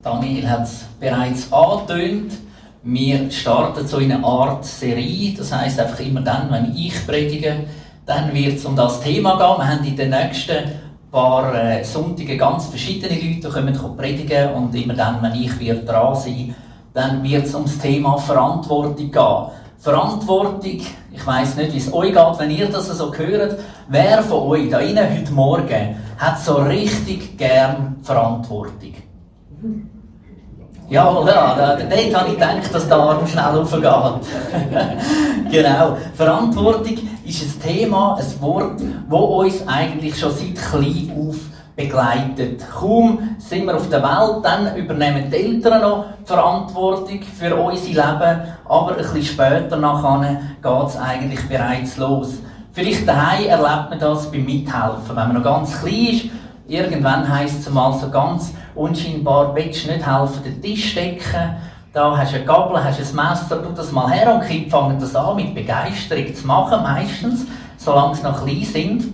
Daniel hat es bereits angetönt. Wir starten so in eine Art Serie. Das heißt einfach immer dann, wenn ich predige, dann wird es um das Thema gehen. Wir haben in den nächsten paar äh, Sonntagen ganz verschiedene Leute, die kommen predigen und immer dann, wenn ich wird dran sein, dann wird es um das Thema Verantwortung gehen. Verantwortung, ich weiß nicht, wie es euch geht, wenn ihr das so hört. Wer von euch da innen heute Morgen hat so richtig gern Verantwortung? Ja, oder? Dort habe ich gedacht, dass der Arm schnell aufgeht. genau. Verantwortung ist ein Thema, ein Wort, das uns eigentlich schon seit klein auf begleitet. Kaum sind wir auf der Welt, dann übernehmen die Eltern noch die Verantwortung für unser Leben, aber ein bisschen später nachher geht es eigentlich bereits los. Vielleicht daheim erlebt man das beim Mithelfen, wenn man noch ganz klein ist. Irgendwann heisst es mal so ganz unscheinbar, willst du nicht helfen, den Tisch decken? Da hast du eine Gabel, hast ein Messer, tu das mal her und die Kinder fangen das an mit Begeisterung zu machen, meistens, solange sie noch klein sind.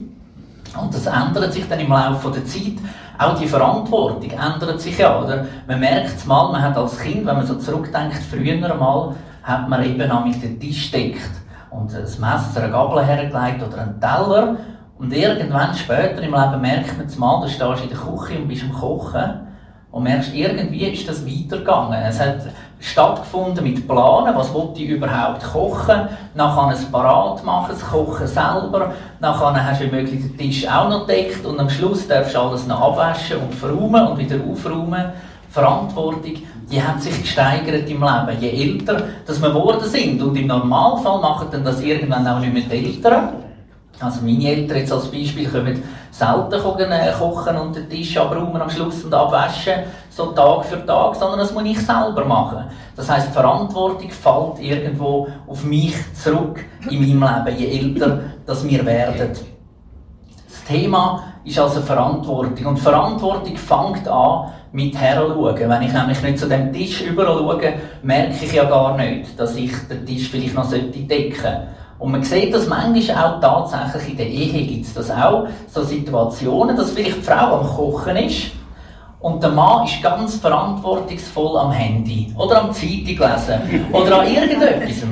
Und das ändert sich dann im Laufe der Zeit. Auch die Verantwortung ändert sich ja, oder? Man merkt es mal, man hat als Kind, wenn man so zurückdenkt, früher mal, hat man eben auch mit dem Tisch deckt und ein Messer, eine Gabel hergelegt oder einen Teller. Und irgendwann später im Leben merkt man es mal, du stehst in der Küche und bist am Kochen und merkst, irgendwie ist das weitergegangen. Es hat stattgefunden mit Planen, was wollte ich überhaupt kochen, nachher es parat machen, das Kochen selber, nachher hast du möglich den Tisch auch noch deckt und am Schluss darfst du alles noch abwaschen und verräumen und wieder aufräumen. Verantwortung, die hat sich gesteigert im Leben, je älter dass wir geworden sind. Und im Normalfall machen dann das irgendwann auch nicht mehr die Eltern. Also meine Eltern jetzt als Beispiel kommen selten äh, kochen und den Tisch abräumen am Schluss und abwaschen, so Tag für Tag, sondern das muss ich selber machen. Das heißt, Verantwortung fällt irgendwo auf mich zurück in meinem Leben, je älter das wir werden. Das Thema ist also Verantwortung. Und Verantwortung fängt an mit Heranschauen. Wenn ich nämlich nicht zu dem Tisch überall schaue, merke ich ja gar nicht, dass ich den Tisch vielleicht noch decken sollte. Und man sieht das manchmal auch tatsächlich in der Ehe gibt es das auch, so Situationen, dass vielleicht die Frau am Kochen ist und der Mann ist ganz verantwortungsvoll am Handy oder am Zeitung lesen oder an irgendetwas.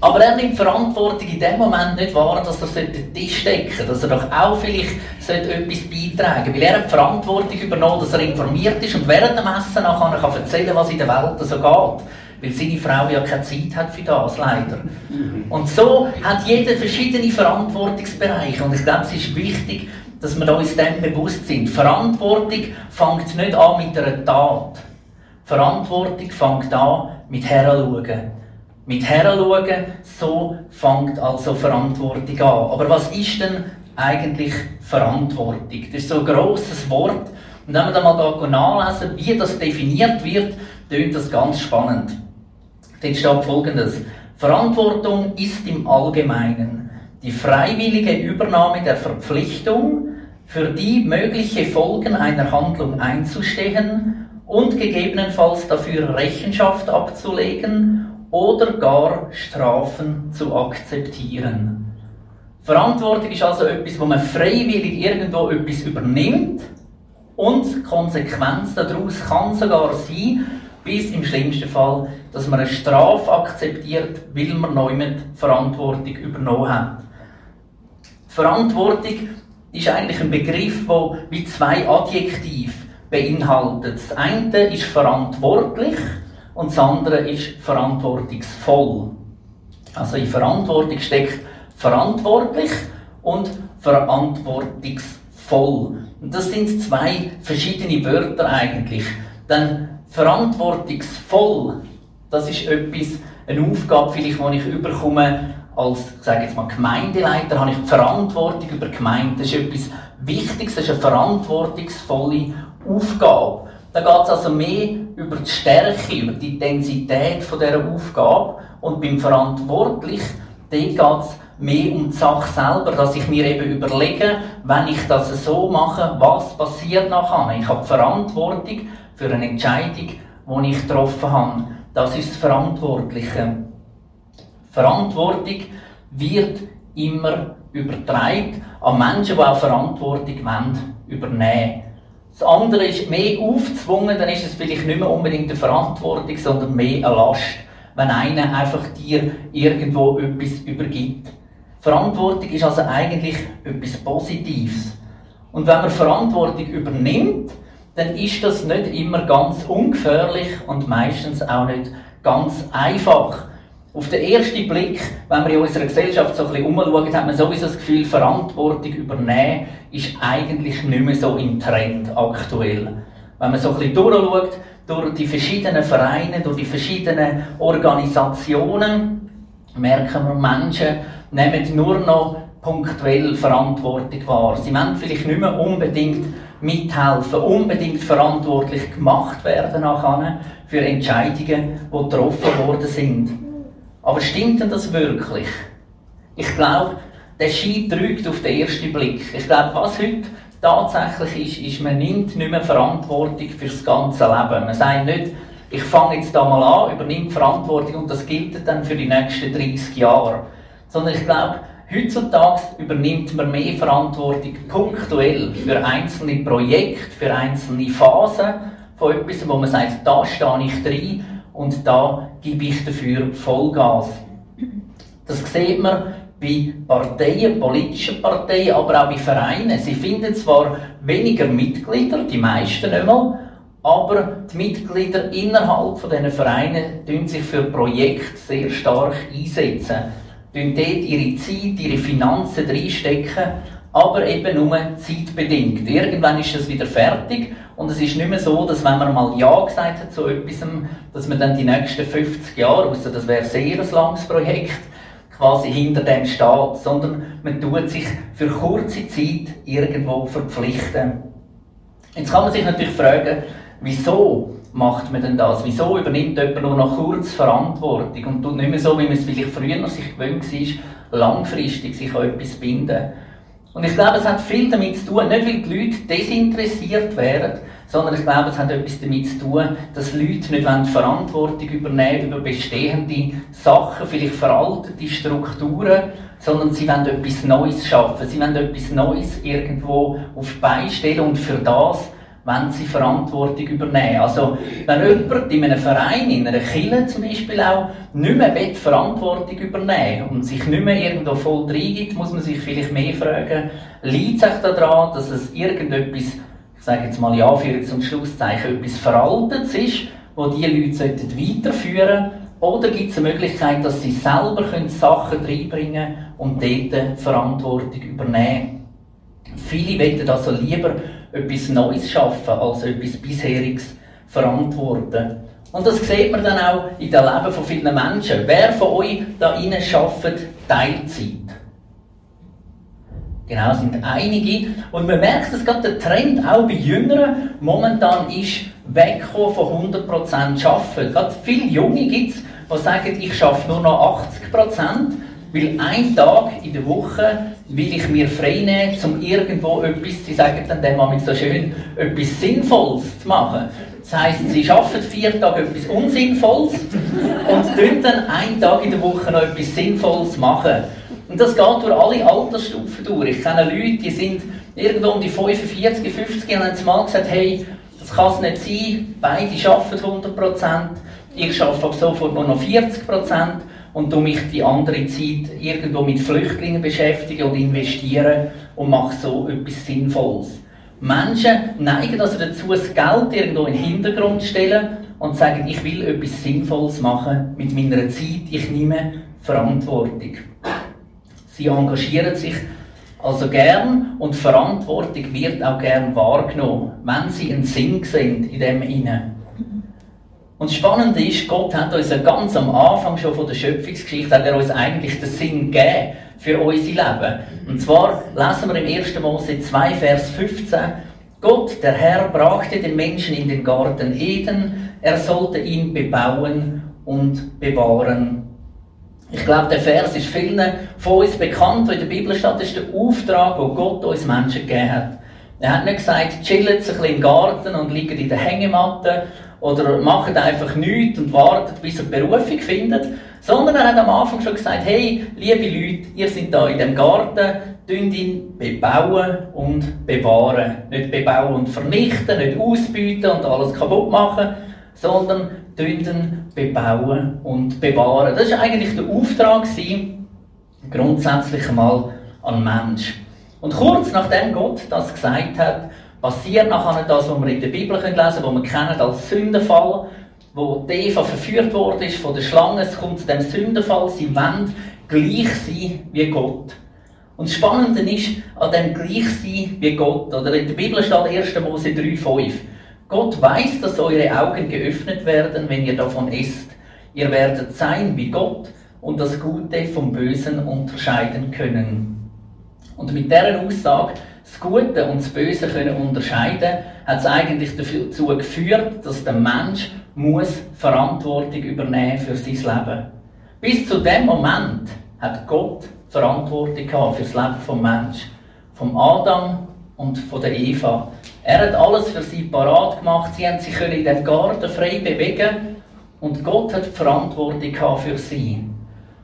Aber er nimmt Verantwortung in dem Moment nicht wahr, dass er den Tisch decken sollte, dass er doch auch vielleicht etwas beitragen sollte. Weil er hat die Verantwortung übernommen, dass er informiert ist und während dem Essen nachher kann erzählen was in der Welt so geht weil seine Frau ja keine Zeit hat für das, leider. Und so hat jeder verschiedene Verantwortungsbereiche und ich glaube, es ist wichtig, dass wir uns dem bewusst sind. Verantwortung fängt nicht an mit einer Tat. Verantwortung fängt an mit Heranschauen. Mit Heranschauen, so fängt also Verantwortung an. Aber was ist denn eigentlich Verantwortung? Das ist so ein grosses Wort. Und wenn wir dann mal nachlesen, wie das definiert wird, klingt das ganz spannend. Steht folgendes. Verantwortung ist im Allgemeinen die freiwillige Übernahme der Verpflichtung, für die mögliche Folgen einer Handlung einzustehen und gegebenenfalls dafür Rechenschaft abzulegen oder gar Strafen zu akzeptieren. Verantwortung ist also etwas, wo man freiwillig irgendwo etwas übernimmt und Konsequenz daraus kann sogar sein, bis im schlimmsten Fall, dass man eine Strafe akzeptiert, weil man neu mit Verantwortung übernommen hat. Verantwortung ist eigentlich ein Begriff, der wie zwei Adjektive beinhaltet. Das eine ist verantwortlich und das andere ist verantwortungsvoll. Also in Verantwortung steckt verantwortlich und verantwortungsvoll. Und das sind zwei verschiedene Wörter eigentlich. Denn verantwortungsvoll, das ist etwas, eine Aufgabe, vielleicht, die ich überkomme als, sage jetzt mal, Gemeindeleiter, habe ich die Verantwortung über die Gemeinde. Das ist etwas Wichtiges, das ist eine verantwortungsvolle Aufgabe. Da geht es also mehr über die Stärke, über die Intensität dieser Aufgabe. Und beim Verantwortlich, geht es mehr um die Sache selber, dass ich mir eben überlege, wenn ich das so mache, was passiert nachher. Ich habe die Verantwortung für eine Entscheidung, die ich getroffen habe. Das ist das Verantwortliche. Verantwortung wird immer übertragen an Menschen, die auch Verantwortung wollen, übernehmen das andere ist mehr aufzwungen, dann ist es vielleicht nicht mehr unbedingt eine Verantwortung, sondern mehr eine Last, wenn einer einfach dir irgendwo etwas übergibt. Verantwortung ist also eigentlich etwas Positives. Und wenn man Verantwortung übernimmt, dann ist das nicht immer ganz ungefährlich und meistens auch nicht ganz einfach. Auf den ersten Blick, wenn man in unserer Gesellschaft so ein bisschen umschaut, hat man sowieso das Gefühl, Verantwortung übernehmen ist eigentlich nicht mehr so im Trend aktuell. Wenn man so ein bisschen durchschaut, durch die verschiedenen Vereine, durch die verschiedenen Organisationen, merken wir, Menschen nehmen nur noch punktuell Verantwortung wahr. Sie wollen vielleicht nicht mehr unbedingt mithelfen, unbedingt verantwortlich gemacht werden nachher für Entscheidungen, die getroffen worden sind. Aber stimmt denn das wirklich? Ich glaube, der Schein trügt auf den ersten Blick. Ich glaube, was heute tatsächlich ist, ist, man nimmt nicht mehr Verantwortung für das ganze Leben. Man sagt nicht, ich fange jetzt da mal an, übernehme Verantwortung und das gilt dann für die nächsten 30 Jahre. Sondern ich glaube, heutzutage übernimmt man mehr Verantwortung punktuell für einzelne Projekte, für einzelne Phasen von etwas, wo man sagt, da stehe ich drin und da gebe ich dafür Vollgas. Das sieht man bei Parteien, politischen Parteien, aber auch bei Vereinen. Sie finden zwar weniger Mitglieder, die meisten nicht mal, aber die Mitglieder innerhalb von diesen Vereinen tun sich für Projekte sehr stark einsetzen, dort ihre Zeit, ihre Finanzen reinstecken, aber eben nur zeitbedingt. Irgendwann ist es wieder fertig und es ist nicht mehr so, dass wenn man mal Ja gesagt hat zu etwas, dass man dann die nächsten 50 Jahre, außer das wäre sehr ein langes Projekt, quasi hinter dem steht, sondern man tut sich für kurze Zeit irgendwo verpflichten. Jetzt kann man sich natürlich fragen, wieso macht man denn das? Wieso übernimmt jemand nur noch kurz Verantwortung und tut nicht mehr so, wie man es vielleicht früher sich gewöhnt war, langfristig sich an etwas binden? Und ich glaube, es hat viel damit zu tun, nicht weil die Leute desinteressiert wären, sondern ich glaube, es hat etwas damit zu tun, dass Leute nicht Verantwortung übernehmen über bestehende Sachen, vielleicht veraltete Strukturen, sondern sie wollen etwas Neues schaffen. Sie wollen etwas Neues irgendwo auf die Beine stellen und für das wenn sie Verantwortung übernehmen. Also, wenn jemand in einem Verein, in einer Kirche zum Beispiel auch, nicht mehr will, Verantwortung übernehmen und sich nicht mehr irgendwo voll reingibt, muss man sich vielleicht mehr fragen, liegt es daran, dass es irgendetwas, ich sage jetzt mal ja, für zum Schlusszeichen, etwas Veraltetes ist, wo die Leute weiterführen sollten, oder gibt es eine Möglichkeit, dass sie selber Sachen reinbringen und dort Verantwortung übernehmen? Viele wollen also lieber etwas Neues schaffen, als etwas Bisheriges verantworten. Und das sieht man dann auch in den Leben von vielen Menschen. Wer von euch da innen schafft Teilzeit? Genau, sind einige. Und man merkt, dass gerade der Trend auch bei Jüngeren momentan ist, wegkommen von 100% arbeiten. Gerade viele Junge gibt es, die sagen, ich schaffe nur noch 80%. Weil ein Tag in der Woche will ich mir frei nehmen, um irgendwo etwas, sie sagen dann dem so schön, etwas Sinnvolles zu machen. Das heisst, sie arbeiten vier Tage etwas Unsinnvolles und tun dann einen Tag in der Woche noch etwas Sinnvolles machen. Und das geht durch alle Altersstufen durch. Ich kenne Leute, die sind irgendwo um die 45, 50 und haben mal gesagt, hey, das kann es nicht sein, beide arbeiten 100%, ich arbeite ab sofort nur noch 40% und mich die andere Zeit irgendwo mit Flüchtlingen beschäftigen und investieren und mache so etwas Sinnvolles. Menschen neigen also dazu, das Geld irgendwo in den Hintergrund zu stellen und sagen, ich will etwas Sinnvolles machen mit meiner Zeit, ich nehme Verantwortung. Sie engagieren sich also gern und Verantwortung wird auch gern wahrgenommen, wenn sie einen Sinn sehen in dem Innen. Und das Spannende ist, Gott hat uns ja ganz am Anfang schon von der Schöpfungsgeschichte, hat er uns eigentlich den Sinn gegeben für unser Leben. Und zwar lesen wir im 1. Mose 2, Vers 15, Gott, der Herr, brachte den Menschen in den Garten Eden, er sollte ihn bebauen und bewahren. Ich glaube, der Vers ist vielen von uns bekannt, wo in der Bibel steht, das ist der Auftrag, den Gott uns Menschen gegeben hat. Er hat nicht gesagt, chillt ein bisschen im Garten und liegt in der Hängematte oder macht einfach nichts und wartet, bis er Berufung findet, sondern er hat am Anfang schon gesagt, hey, liebe Leute, ihr seid da in dem Garten, ihn bebauen und bewahren. Nicht bebauen und vernichten, nicht ausbieten und alles kaputt machen, sondern ihn bebauen und bewahren. Das war eigentlich der Auftrag, grundsätzlich einmal an Mensch. Und kurz nachdem Gott das gesagt hat, passiert nachher das, was wir in der Bibel lesen können, was wir kennen als Sündenfall, wo Eva verführt worden ist von der Schlange. Es kommt zu dem Sündenfall, sie wollen gleich sein wie Gott. Und das Spannende ist, an dem gleich sein wie Gott, oder in der Bibel steht 1. Mose 3,5. Gott weiß, dass eure Augen geöffnet werden, wenn ihr davon esst. Ihr werdet sein wie Gott und das Gute vom Bösen unterscheiden können. Und mit dieser Aussage, das Gute und das Böse können unterscheiden, hat es eigentlich dazu geführt, dass der Mensch muss Verantwortung übernehmen für sein Leben. Bis zu dem Moment hat Gott Verantwortung für das Leben vom Mensch, vom Adam und von der Eva. Er hat alles für sie parat gemacht. Sie haben sich in dem Garten frei bewegen und Gott hat Verantwortung für sie.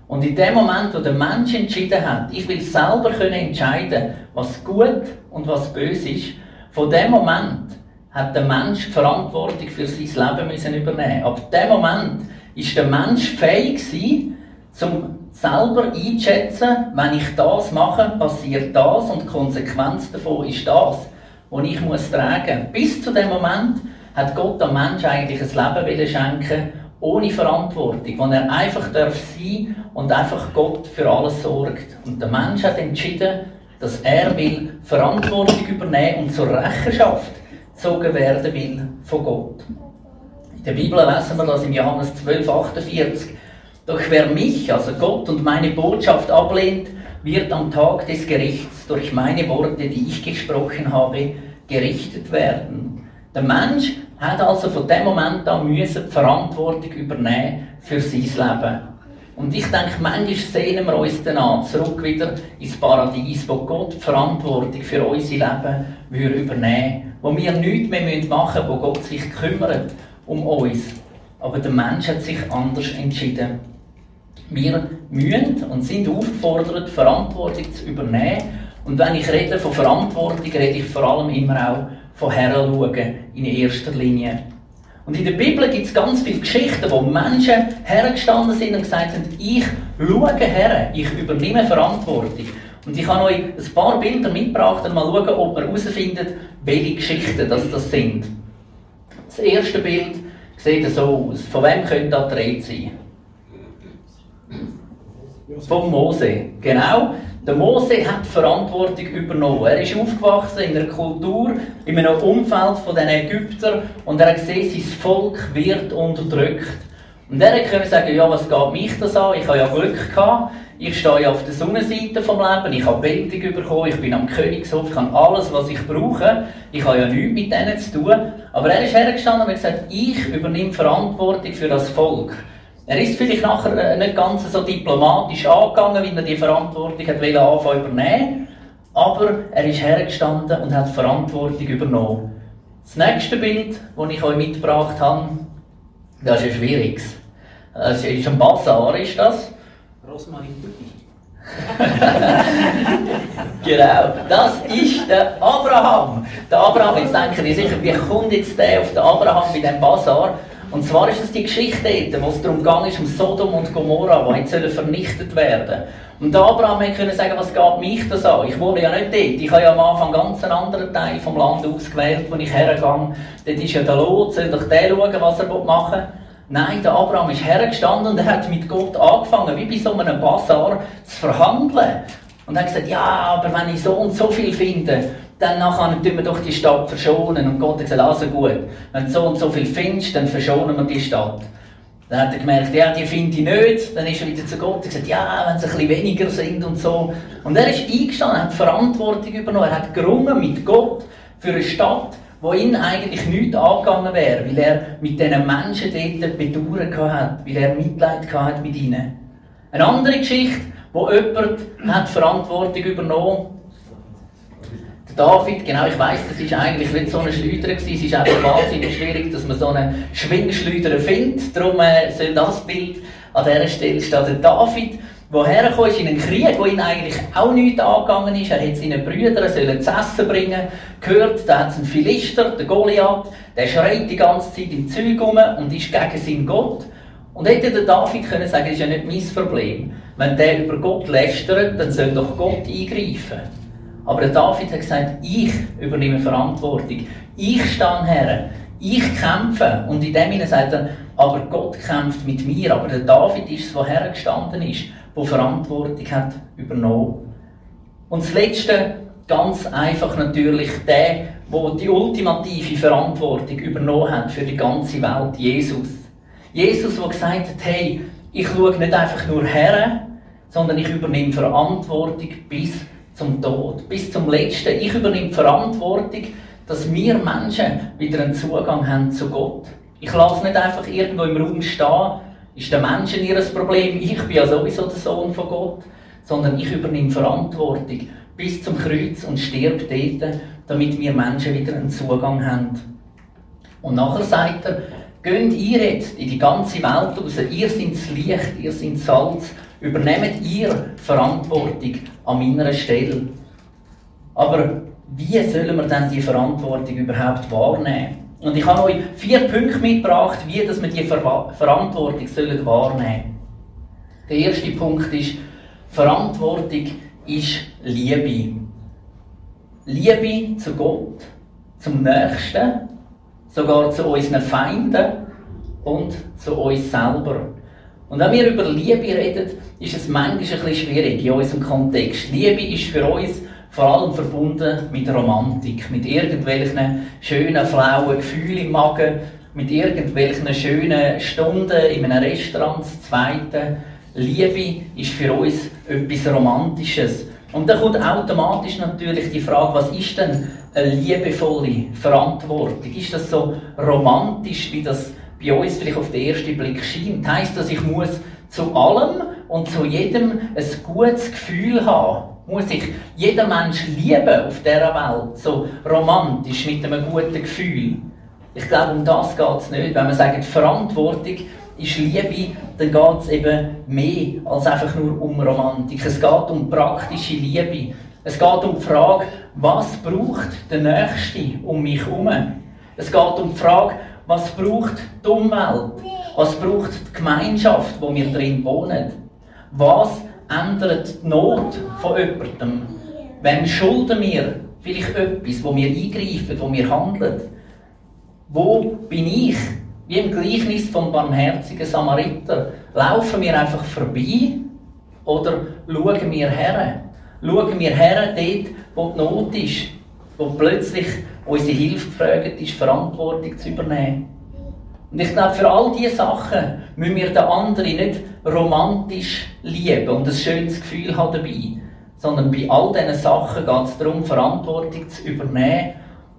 Und in dem Moment, wo der Mensch entschieden hat, ich will selber können entscheiden, was gut und was böse ist, von dem Moment hat der Mensch Verantwortung für sein Leben müssen übernehmen. Ab dem Moment ist der Mensch fähig gewesen, zum selber einschätzen, wenn ich das mache, passiert das und die Konsequenz davon ist das, was ich muss tragen. Bis zu dem Moment hat Gott dem Menschen eigentlich ein Leben schenken ohne Verantwortung, wo er einfach darf sein und einfach Gott für alles sorgt. Und der Mensch hat entschieden, dass er will Verantwortung übernehmen und zur Rechenschaft gezogen werden will von Gott. In der Bibel lesen wir das im Johannes 12, 48. Doch wer mich, also Gott und meine Botschaft ablehnt, wird am Tag des Gerichts durch meine Worte, die ich gesprochen habe, gerichtet werden. Der Mensch hat also von dem Moment an müssen die Verantwortung übernehmen für sein Leben. Und ich denke, manchmal sehnen wir uns danach zurück wieder ins Paradies, wo Gott die Verantwortung für unser Leben würde übernehmen wo wir nichts mehr machen müssen, wo Gott sich kümmert um uns. Aber der Mensch hat sich anders entschieden. Wir müssen und sind aufgefordert, Verantwortung zu übernehmen. Und wenn ich rede von Verantwortung, rede ich vor allem immer auch von Heranschauen in erster Linie. Und in der Bibel gibt es ganz viele Geschichten, wo Menschen hergestanden sind und gesagt haben, ich schaue her, ich übernehme Verantwortung. Und ich habe euch ein paar Bilder mitgebracht und mal schauen, ob man herausfindet, welche Geschichten das, das sind. Das erste Bild sieht so aus. Von wem könnte das Rede sein? Von Mose. Genau. Der Mose hat Verantwortung übernommen. Er ist aufgewachsen in einer Kultur, in einem Umfeld von den Ägyptern und er hat gesehen, sein Volk wird unterdrückt. Und er konnte sagen, ja, was geht mich das an? Ich habe ja Glück gehabt. Ich stehe ja auf der Sonnenseite vom Leben, ich habe Bildung bekommen, ich bin am Königshof, ich habe alles, was ich brauche. Ich habe ja nichts mit denen zu tun. Aber er ist hergestanden und hat gesagt, ich übernehme Verantwortung für das Volk. Er ist vielleicht nachher äh, nicht ganz so diplomatisch angegangen, wie er die Verantwortung hat anfangen übernehmen aber er ist hergestanden und hat Verantwortung übernommen. Das nächste Bild, das ich euch mitgebracht habe, das ist ein schwieriges. Das ist ein Bazar, ist das. Rosmarin genau, das ist der Abraham. Der Abraham, jetzt denken die sicher, wie kommt jetzt der auf den Abraham bei diesem Bazar? Und zwar ist es die Geschichte wo es darum ging, um Sodom und Gomorra, die jetzt vernichtet werden Und der Abraham konnte sagen, was geht mich das an? Ich wohne ja nicht dort. Ich habe ja am Anfang ganz einen anderen Teil vom Land ausgewählt, wo ich hergehe. Dort ist ja der Lot, soll doch der schauen, was er machen will. Nein, der Abraham ist hergestanden und er hat mit Gott angefangen, wie bei so einem Bazar, zu verhandeln. Und er hat gesagt, ja, aber wenn ich so und so viel finde, dann nachher tun wir doch die Stadt verschonen. Und Gott hat gesagt, also gut, wenn du so und so viel findest, dann verschonen wir die Stadt. Dann hat er gemerkt, ja, die finde ich nicht. Dann ist er wieder zu Gott und gesagt, ja, wenn es ein bisschen weniger sind und so. Und er ist eingestanden, hat Verantwortung übernommen, er hat gerungen mit Gott für eine Stadt, wo ihn eigentlich nichts angegangen wäre, weil er mit diesen Menschen dort Bedauern hat, weil er Mitleid hat mit ihnen. Eine andere Geschichte, wo jemand hat Verantwortung übernommen David, genau, ich weiß, das ist eigentlich nicht so eine Schleuder gewesen. Es ist einfach wahnsinnig schwierig, dass man so einen Schwingschleuder findet. Darum äh, soll das Bild an dieser Stelle stehen. Der David woher kam, ist in einen Krieg, wo ihn eigentlich auch nichts angegangen ist. Er hat seinen Brüdern zu essen bringen, gehört, da hat es einen Philister, der Goliath, der schreit die ganze Zeit im Zeug rum und ist gegen seinen Gott. Und hätte der David können sagen, das ist ja nicht mein Problem. Wenn der über Gott lästert, dann soll doch Gott eingreifen. Aber der David hat gesagt, ich übernehme Verantwortung. Ich stehe her. Ich kämpfe. Und in dem Sinne sagt er, aber Gott kämpft mit mir. Aber der David ist es, der hergestanden ist, der Verantwortung hat übernommen. Und das Letzte, ganz einfach natürlich, der, der die ultimative Verantwortung übernommen hat für die ganze Welt, Jesus. Jesus, der gesagt hat, hey, ich schaue nicht einfach nur her, sondern ich übernehme Verantwortung bis zum Tod, bis zum Letzten. Ich übernehme Verantwortung, dass wir Menschen wieder einen Zugang haben zu Gott. Ich lasse nicht einfach irgendwo im Raum stehen, ist der Menschen ihr Problem, ich bin ja sowieso der Sohn von Gott, sondern ich übernehme Verantwortung bis zum Kreuz und stirb dort, damit wir Menschen wieder einen Zugang haben. Und nachher sagt er, geht ihr jetzt in die ganze Welt raus, ihr seid das Licht, ihr seid Salz, übernehmt ihr Verantwortung an meiner Stelle. Aber wie sollen wir denn die Verantwortung überhaupt wahrnehmen? Und ich habe euch vier Punkte mitgebracht, wie dass wir die Ver Verantwortung sollen wahrnehmen Der erste Punkt ist, Verantwortung ist Liebe. Liebe zu Gott, zum Nächsten, sogar zu unseren Feinden und zu uns selber. Und wenn wir über Liebe reden, ist es manchmal ein bisschen schwierig in unserem Kontext. Liebe ist für uns vor allem verbunden mit Romantik, mit irgendwelchen schönen, flauen Gefühlen im Magen, mit irgendwelchen schönen Stunden in einem Restaurant, das zweite. Liebe ist für uns etwas Romantisches. Und dann kommt automatisch natürlich die Frage, was ist denn eine liebevolle Verantwortung? Ist das so romantisch, wie das bei uns vielleicht auf den ersten Blick scheint, heisst das, ich muss zu allem und zu jedem ein gutes Gefühl haben. Muss ich jeder Mensch lieben auf dieser Welt, so romantisch, mit einem guten Gefühl. Ich glaube, um das geht es nicht. Wenn man sagt, Verantwortung ist Liebe, dann geht es eben mehr als einfach nur um Romantik. Es geht um praktische Liebe. Es geht um die Frage, was braucht der Nächste um mich herum? Es geht um die Frage, was braucht die Umwelt? Was braucht die Gemeinschaft, wo wir drin wohnen? Was ändert die Not von jemandem? Wem schulden wir vielleicht etwas, wo wir eingreifen, wo wir handeln? Wo bin ich? Wie im Gleichnis vom barmherzigen Samariter. Laufen wir einfach vorbei oder schauen wir her? Schauen wir her dort, wo die Not ist, wo plötzlich unsere Hilfe gefragt ist, Verantwortung zu übernehmen. Und ich glaube, für all diese Sachen müssen wir den anderen nicht romantisch lieben und ein schönes Gefühl haben dabei, sondern bei all diesen Sachen geht es darum, Verantwortung zu übernehmen,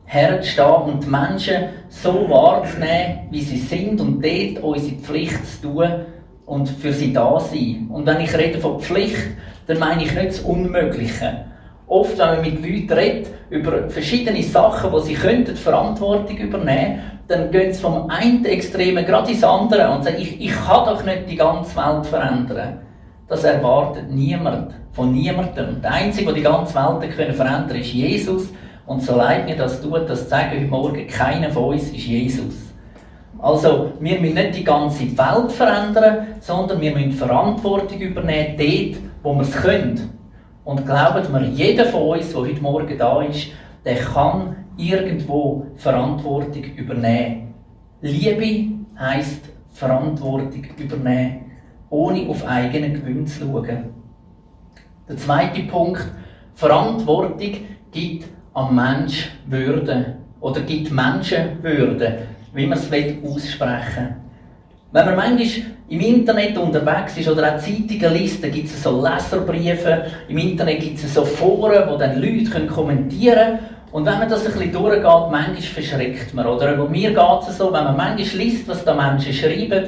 herzustehen und die Menschen so wahrzunehmen, wie sie sind und dort unsere Pflicht zu tun und für sie da sein. Und wenn ich rede von Pflicht, dann meine ich nicht das Unmögliche, Oft, wenn man mit Leuten redet, über verschiedene Sachen, wo sie könnten Verantwortung übernehmen dann gehen sie vom einen Extremen gerade ins andere und sagen, ich, ich kann doch nicht die ganze Welt verändern. Das erwartet niemand, von niemandem. Der Einzige, der die ganze Welt können verändern kann, ist Jesus. Und so leid mir das tut, das sagen heute Morgen, keiner von uns ist Jesus. Also, wir müssen nicht die ganze Welt verändern, sondern wir müssen Verantwortung übernehmen, dort, wo wir es können. Und glaubt mir, jeder von uns, der heute Morgen da ist, der kann irgendwo Verantwortung übernehmen. Liebe heisst Verantwortung übernehmen, ohne auf eigenen Gewinn zu schauen. Der zweite Punkt, Verantwortung gibt am Mensch Würde oder gibt Menschen Würde, wie man es aussprechen will. Wenn man manchmal im Internet unterwegs ist oder auch Zeitungen gibt es so Leserbriefe, im Internet gibt es so Foren, wo dann Leute kommentieren können. Und wenn man das ein bisschen durchgeht, manchmal verschreckt man. Oder bei mir geht es so, wenn man manchmal liest, was da Menschen schreiben,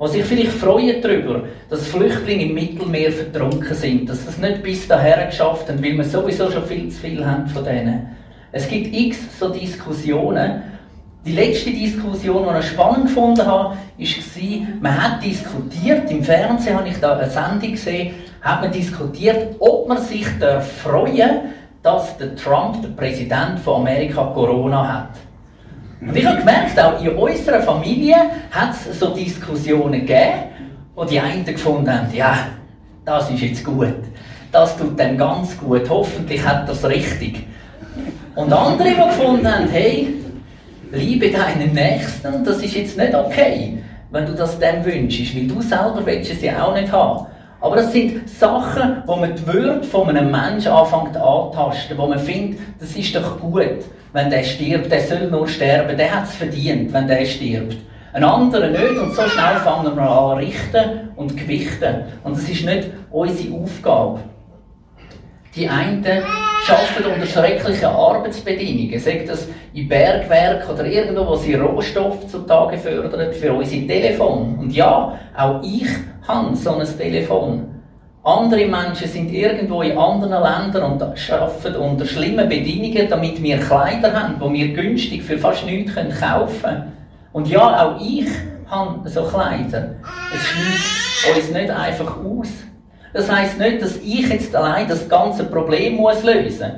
die sich vielleicht freuen darüber, dass Flüchtlinge im Mittelmeer vertrunken sind, dass das nicht bis dahin geschafft haben, weil wir sowieso schon viel zu viel haben von denen. Es gibt x so Diskussionen Die letzte Diskussion, die ich spannend gefunden habe, war, man hat diskutiert, im Fernsehen habe ich da eine Sendung gesehen, hat man diskutiert, ob man sich freuen dass der Trump, der Präsident von Amerika, Corona hat. Und ich habe gemerkt, auch in unserer Familie hat es so Diskussionen gegeben, wo die einen gefunden haben, ja, das ist jetzt gut, das tut dem ganz gut, hoffentlich hat das richtig. Und andere, die gefunden haben, hey, liebe deinen Nächsten, das ist jetzt nicht okay, wenn du das dem wünschst, weil du selber willst es ja auch nicht haben. Aber das sind Sachen, wo man die Würde von einem Menschen anfängt anzutasten, wo man findet, das ist doch gut, wenn der stirbt, der soll nur sterben, der hat es verdient, wenn der stirbt. Ein anderer nicht und so schnell fangen wir an richten und gewichten. Und das ist nicht unsere Aufgabe. Die einen arbeiten unter schrecklichen Arbeitsbedingungen, sei das in Bergwerk oder irgendwo, wo sie Rohstoffe zutage fördern für unsere Telefon. Und ja, auch ich habe so ein Telefon. Andere Menschen sind irgendwo in anderen Ländern und arbeiten unter schlimmen Bedingungen, damit wir Kleider haben, die wir günstig für fast nichts kaufen können. Und ja, auch ich habe so Kleider. Es schließt uns nicht einfach aus. Das heisst nicht, dass ich jetzt allein das ganze Problem muss lösen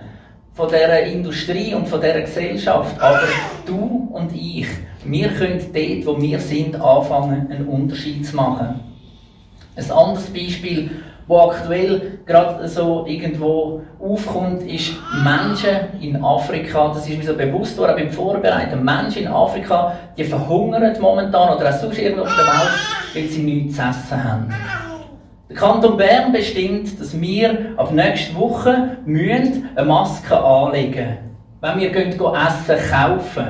von der Industrie und von der Gesellschaft. Aber du und ich, wir können dort, wo wir sind, anfangen, einen Unterschied zu machen. Ein anderes Beispiel, wo aktuell gerade so irgendwo aufkommt, ist Menschen in Afrika. Das ist mir so bewusst worden beim Vorbereiten. Menschen in Afrika, die verhungern momentan oder auch sonst irgendwo auf der Welt, weil sie nichts zu essen haben. Der Kanton Bern bestimmt, dass wir ab nächster Woche eine Maske anlegen müssen, wenn wir gehen essen kaufen.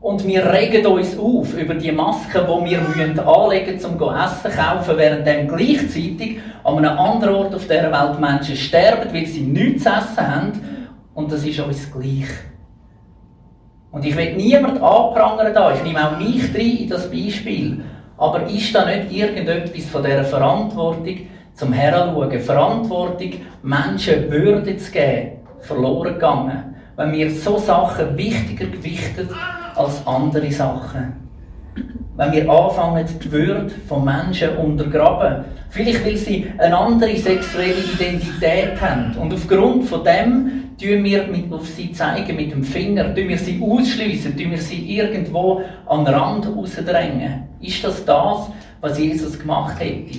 Und wir regen uns auf über die Masken, die wir anlegen müssen, um Essen zu kaufen, während gleichzeitig an einem anderen Ort auf dieser Welt Menschen sterben, weil sie nichts zu essen haben. Und das ist uns gleich. Und ich will niemand anprangern da. Ich nehme auch mich rein in das Beispiel. Aber ist da nicht irgendetwas von dieser Verantwortung zum Heranschauen, Verantwortung, Menschen Würde zu geben, verloren gegangen? Wenn wir so Sachen wichtiger gewichtet als andere Sachen. Wenn wir anfangen, die Würde von Menschen untergraben. Vielleicht, weil sie eine andere sexuelle Identität haben. Und aufgrund von dem tun wir mit, auf sie zeigen mit dem Finger, tun wir sie ausschließen, tun wir sie irgendwo an den Rand rausdrängen. Ist das das, was Jesus gemacht hätte?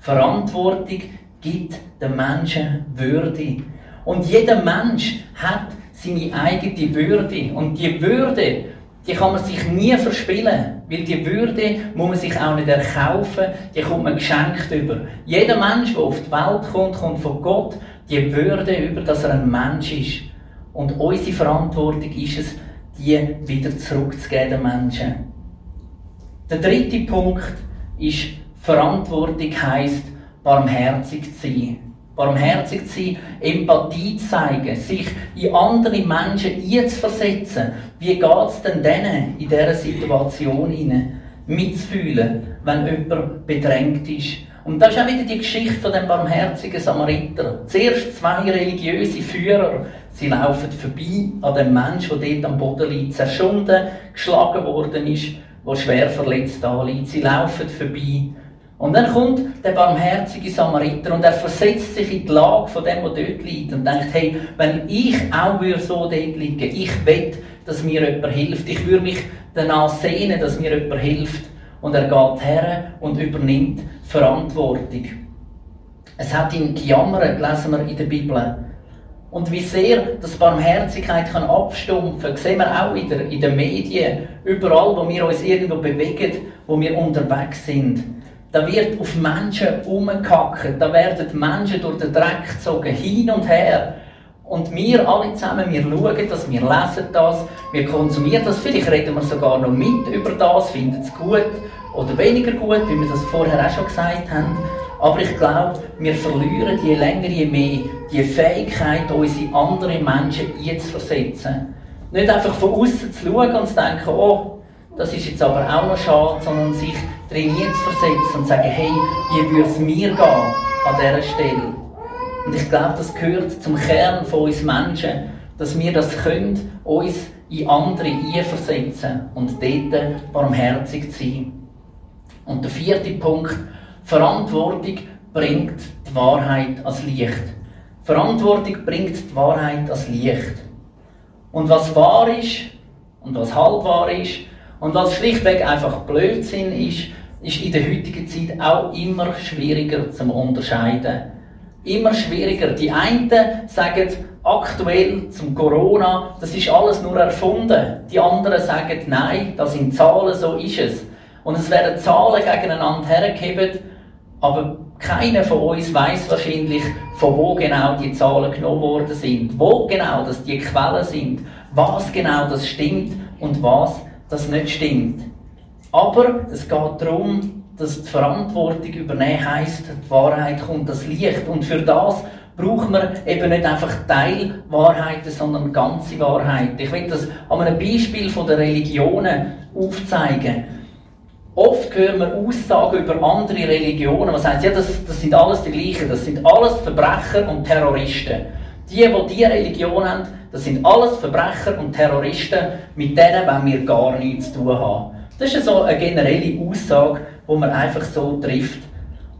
Verantwortung gibt den Menschen Würde. Und jeder Mensch hat seine eigene Würde. Und die Würde, die kann man sich nie verspielen. Weil die Würde muss man sich auch nicht erkaufen, die kommt man geschenkt über. Jeder Mensch, der auf die Welt kommt, kommt von Gott die Würde über, dass er ein Mensch ist. Und unsere Verantwortung ist es, die wieder zurückzugeben den Menschen. Der dritte Punkt ist, Verantwortung heisst, barmherzig zu sein. Barmherzig zu sein, Empathie zu zeigen, sich in andere Menschen einzuversetzen. Wie geht es denn denen in dieser Situation hinein? Mitzufühlen, wenn jemand bedrängt ist und das ist auch wieder die Geschichte von dem barmherzigen Samariter. Zuerst zwei religiöse Führer, sie laufen vorbei an dem Menschen, der dort am Boden liegt, zerschunden, geschlagen worden ist, der schwer verletzt da liegt. Sie laufen vorbei. Und dann kommt der barmherzige Samariter und er versetzt sich in die Lage von dem, der dort liegt und denkt, hey, wenn ich auch so dort liegen ich will, dass mir jemand hilft. Ich würde mich danach sehnen, dass mir jemand hilft. Und er geht her und übernimmt Verantwortung. Es hat ihn gejammert, lesen wir in der Bibel. Und wie sehr das Barmherzigkeit kann abstumpfen, sehen wir auch in, der, in den Medien, überall, wo wir uns irgendwo bewegen, wo wir unterwegs sind. Da wird auf Menschen umgehackt, da werden Menschen durch den Dreck gezogen, hin und her. Und wir alle zusammen, wir schauen das, wir lesen das, wir konsumieren das, vielleicht reden wir sogar noch mit über das, finden es gut oder weniger gut, wie wir das vorher auch schon gesagt haben. Aber ich glaube, wir verlieren je länger, je mehr die Fähigkeit, uns in andere Menschen einzuversetzen. Nicht einfach von außen zu schauen und zu denken, oh, das ist jetzt aber auch noch schade, sondern sich drin zu versetzen und zu sagen, hey, wie würde es mir gehen an dieser Stelle? Und ich glaube, das gehört zum Kern von uns Menschen, dass wir das können, uns in andere einversetzen und dort barmherzig zu sein. Und der vierte Punkt, Verantwortung bringt die Wahrheit als Licht. Verantwortung bringt die Wahrheit als Licht. Und was wahr ist und was halb wahr ist und was schlichtweg einfach Blödsinn ist, ist in der heutigen Zeit auch immer schwieriger zu unterscheiden. Immer schwieriger. Die einen sagen aktuell zum Corona, das ist alles nur erfunden. Die anderen sagen, nein, das sind Zahlen, so ist es. Und es werden Zahlen gegeneinander hergegeben, aber keiner von uns weiß wahrscheinlich, von wo genau die Zahlen genommen worden sind, wo genau das die Quellen sind, was genau das stimmt und was das nicht stimmt. Aber es geht darum, dass die Verantwortung übernehmen heisst, die Wahrheit kommt das Licht. Und für das braucht man eben nicht einfach Teilwahrheiten, sondern ganze Wahrheiten. Ich will das an einem Beispiel von der Religionen aufzeigen. Oft hören wir Aussagen über andere Religionen, was heißt, ja, das, das sind alles die gleichen, das sind alles Verbrecher und Terroristen. Die, die diese Religion haben, das sind alles Verbrecher und Terroristen, mit denen wollen wir gar nichts zu tun haben. Das ist so eine generelle Aussage, die man einfach so trifft.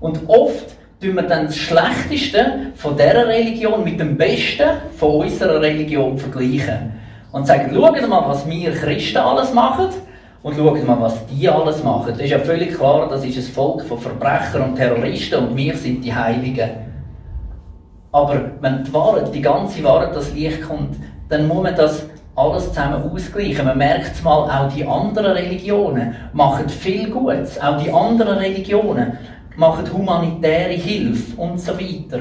Und oft tun wir dann das Schlechteste von dieser Religion mit dem Besten von unserer Religion vergleichen. Und sagen, schaut mal, was wir Christen alles machen und schaut mal, was die alles machen. Das ist ja völlig klar, das ist ein Volk von Verbrechern und Terroristen und wir sind die Heiligen. Aber wenn die Wahrheit, die ganze Wahrheit, das Licht kommt, dann muss man das alles zusammen ausgleichen. Man merkt es mal, auch die anderen Religionen machen viel Gutes. Auch die anderen Religionen machen humanitäre Hilfe und so weiter.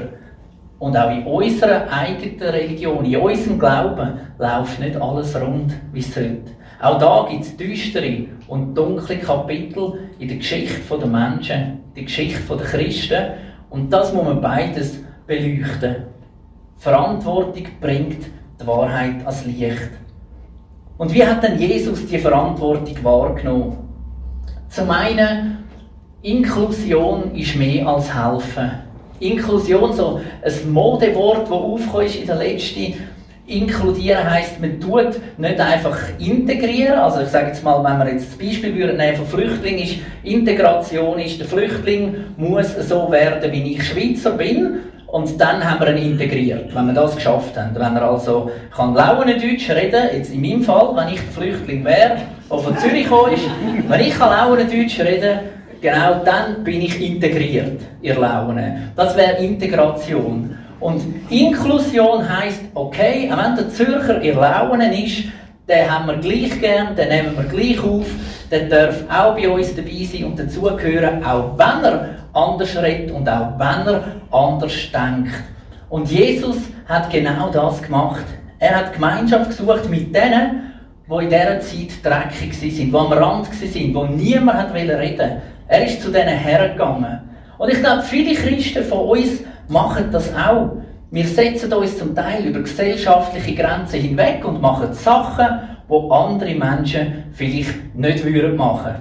Und auch in unserer eigenen Religion, in unserem Glauben, läuft nicht alles rund, wie es sollte. Auch da gibt es düstere und dunkle Kapitel in der Geschichte der Menschen, die Geschichte der Christen. Und das muss man beides beleuchten. Verantwortung bringt die Wahrheit als Licht. Und wie hat denn Jesus die Verantwortung wahrgenommen? Zum einen, Inklusion ist mehr als helfen. Inklusion, so ein Modewort, das aufgekommen ist in der letzten Inkludieren heisst, man tut nicht einfach integrieren. Also ich sage jetzt mal, wenn wir jetzt das Beispiel würden nehmen von Flüchtlingen, ist Integration ist, der Flüchtling muss so werden, wie ich Schweizer bin. Und dann haben wir ihn integriert, wenn wir das geschafft haben. Wenn er also kann Lauendeutsch reden, jetzt in meinem Fall, wenn ich der Flüchtling wäre, der von Zürich ist, wenn ich kann Lauendeutsch reden genau dann bin ich integriert, ihr Laune. Das wäre Integration. Und Inklusion heisst, okay, wenn der Zürcher ihr Laune ist, den haben wir gleich gern, den nehmen wir gleich auf, der darf auch bei uns dabei sein und dazugehören, auch wenn er anders redet und auch wenn er anders denkt. Und Jesus hat genau das gemacht. Er hat Gemeinschaft gesucht mit denen, die in dieser Zeit dreckig waren, die am Rand waren, wo niemand reden wollte. Er ist zu denen hergegangen. Und ich glaube, viele Christen von uns machen das auch. Wir setzen uns zum Teil über gesellschaftliche Grenzen hinweg und machen Sachen, die andere Menschen vielleicht nicht würden machen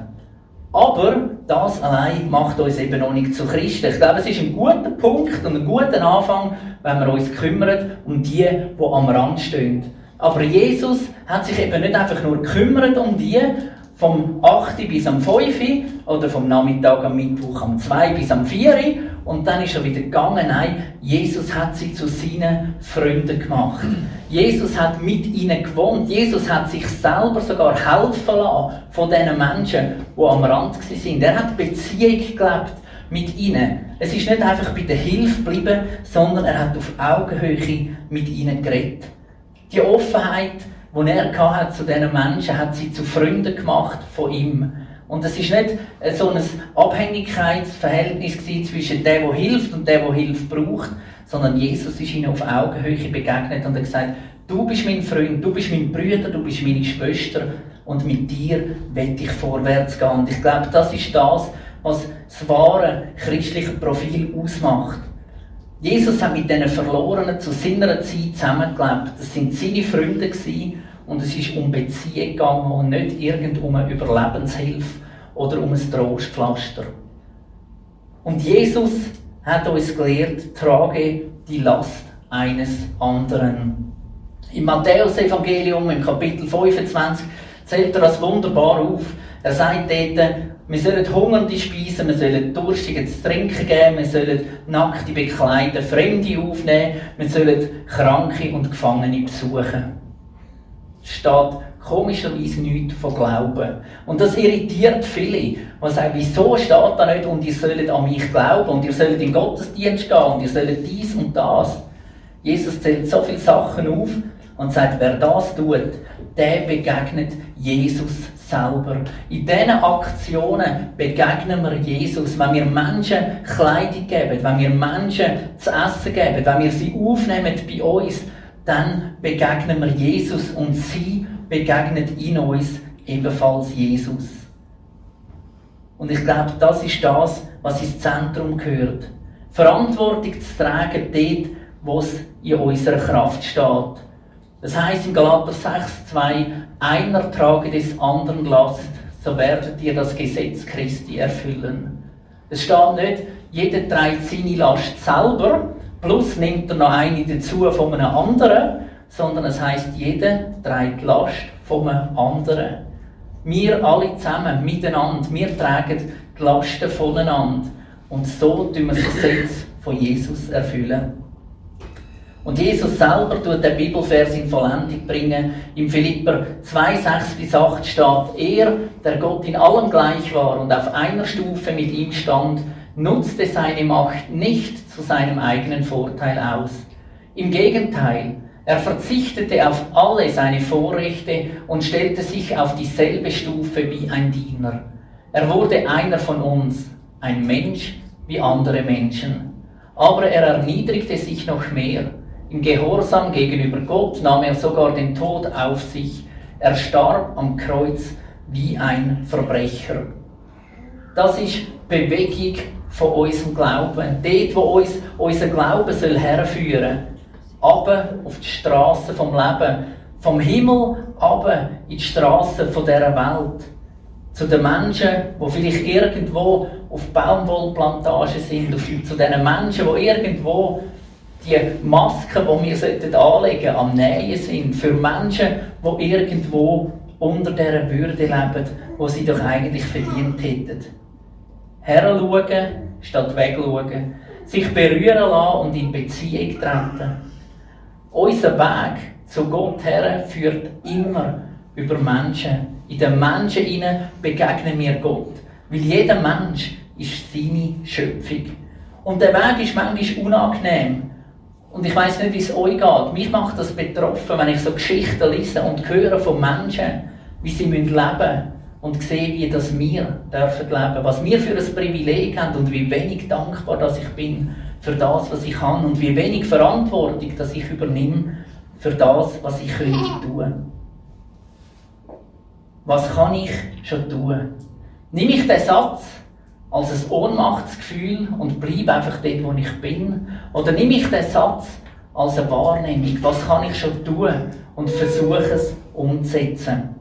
Aber das allein macht uns eben noch nicht zu Christen. Ich glaube, es ist ein guter Punkt und ein guter Anfang, wenn wir uns kümmern um die, die am Rand stehen. Aber Jesus hat sich eben nicht einfach nur gekümmert um die, vom 8 bis am 5 oder vom Nachmittag am Mittwoch am 2 bis am 4 und dann ist er wieder gegangen. Nein, Jesus hat sie zu seinen Freunden gemacht. Jesus hat mit ihnen gewohnt. Jesus hat sich selber sogar helfen lassen von diesen Menschen, die am Rand sind. Er hat Beziehung gelebt mit ihnen. Es ist nicht einfach bei der Hilfe geblieben, sondern er hat auf Augenhöhe mit ihnen geredet. Die Offenheit, die er hat zu diesen Menschen, hat sie zu Freunden gemacht von ihm. Und es ist nicht so ein Abhängigkeitsverhältnis zwischen dem, der hilft und dem, der Hilfe braucht, sondern Jesus ist ihnen auf Augenhöhe begegnet und hat gesagt, du bist mein Freund, du bist mein Bruder, du bist meine Schwester und mit dir will ich vorwärts gehen. Und ich glaube, das ist das, was das wahre christliche Profil ausmacht. Jesus hat mit diesen Verlorenen zu seiner Zeit zusammengelebt. Das sind seine Freunde gewesen und es ist um Beziehung gegangen und nicht irgend um eine Überlebenshilfe oder um ein Trostpflaster. Und Jesus hat uns gelehrt, trage die Last eines anderen. Im Matthäus-Evangelium, im Kapitel 25, zählt er das wunderbar auf. Er sagt dort, wir sollen Hungernde speisen, wir sollen Durstigen zu trinken geben, wir sollen Nackte bekleiden, Fremde aufnehmen, wir sollen Kranke und Gefangene besuchen. Steht komischerweise nichts von Glauben. Und das irritiert viele, die sagen, wieso steht da nicht und ihr sollt an mich glauben und ihr sollt in Gottesdienst gehen und ihr sollt dies und das. Jesus zählt so viele Sachen auf und sagt, wer das tut, der begegnet Jesus selber. In diesen Aktionen begegnen wir Jesus, wenn wir Menschen Kleidung geben, wenn wir Menschen zu essen geben, wenn wir sie aufnehmen bei uns, dann begegnen wir Jesus und sie begegnet in uns ebenfalls Jesus. Und ich glaube, das ist das, was ins Zentrum gehört. Verantwortung zu tragen dort, wo es in unserer Kraft steht. Das heißt in Galater 6,2, einer trage des anderen Last, so werdet ihr das Gesetz Christi erfüllen. Es steht nicht, jeder trägt seine Last selber, plus nimmt er noch eine dazu von einem anderen, sondern es heißt, jeder trägt Last von einem anderen. Wir alle zusammen, miteinander, wir tragen die Lasten voneinander. Und so tun wir das Gesetz von Jesus erfüllen. Und Jesus selber tut den Bibelvers in Vollendung bringen. Im Philipper 2, 6 bis 8 steht, er, der Gott in allem gleich war und auf einer Stufe mit ihm stand, nutzte seine Macht nicht zu seinem eigenen Vorteil aus. Im Gegenteil, er verzichtete auf alle seine Vorrechte und stellte sich auf dieselbe Stufe wie ein Diener. Er wurde einer von uns, ein Mensch wie andere Menschen. Aber er erniedrigte sich noch mehr. Im Gehorsam gegenüber Gott nahm er sogar den Tod auf sich. Er starb am Kreuz wie ein Verbrecher. Das ist Bewegung von unserem Glauben. Dort, wo uns unser Glauben soll herführen soll runter auf die Straßen vom Leben. Vom Himmel runter in die Straßen dieser Welt. Zu den Menschen, die vielleicht irgendwo auf Baumwollplantagen sind, zu den Menschen, die irgendwo die Masken, die wir anlegen sollten, am Nähen sind. Für Menschen, die irgendwo unter dieser Würde leben, die sie doch eigentlich verdient hätten. Heranschauen statt wegschauen. Sich berühren lassen und in Beziehung treten. Unser Weg zu Gott her führt immer über Menschen. In den Menschen begegnen wir Gott. Weil jeder Mensch ist seine Schöpfung. Und der Weg ist manchmal unangenehm. Und ich weiß nicht, wie es euch geht. Mich macht das betroffen, wenn ich so Geschichten lese und höre von Menschen, wie sie leben müssen und sehe, wie das wir dürfen leben. Was wir für ein Privileg haben und wie wenig dankbar dass ich bin für das, was ich kann und wie wenig Verantwortung, dass ich übernehme für das, was ich könnte tun. Was kann ich schon tun? Nehme ich den Satz als ein Ohnmachtsgefühl und bleibe einfach dort, wo ich bin? Oder nehme ich den Satz als eine Wahrnehmung? Was kann ich schon tun? Und versuche es umzusetzen.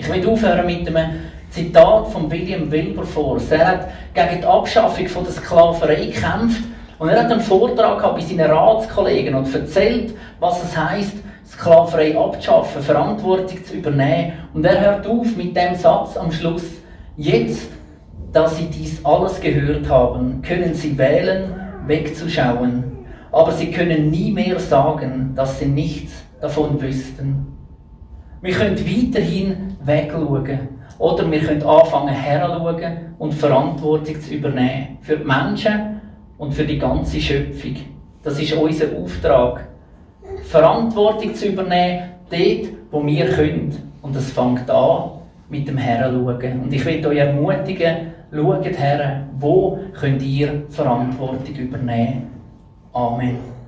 Ich will aufhören mit einem Zitat von William Wilberforce. Er hat gegen die Abschaffung von der Sklaverei gekämpft und er hat einen Vortrag bei seinen Ratskollegen und erzählt, was es heißt, Sklaverei abzuschaffen, Verantwortung zu übernehmen. Und er hört auf mit dem Satz am Schluss, jetzt, da Sie dies alles gehört haben, können Sie wählen, wegzuschauen. Aber Sie können nie mehr sagen, dass Sie nichts davon wüssten. Wir können weiterhin wegschauen. Oder wir können anfangen herzuschauen und Verantwortung zu übernehmen. Für die Menschen, und für die ganze Schöpfung. Das ist unser Auftrag. Verantwortung zu übernehmen, dort, wo wir können. Und das fängt an mit dem Herren schauen. Und ich will euch ermutigen, schaut her, wo könnt ihr Verantwortung übernehmen. Amen.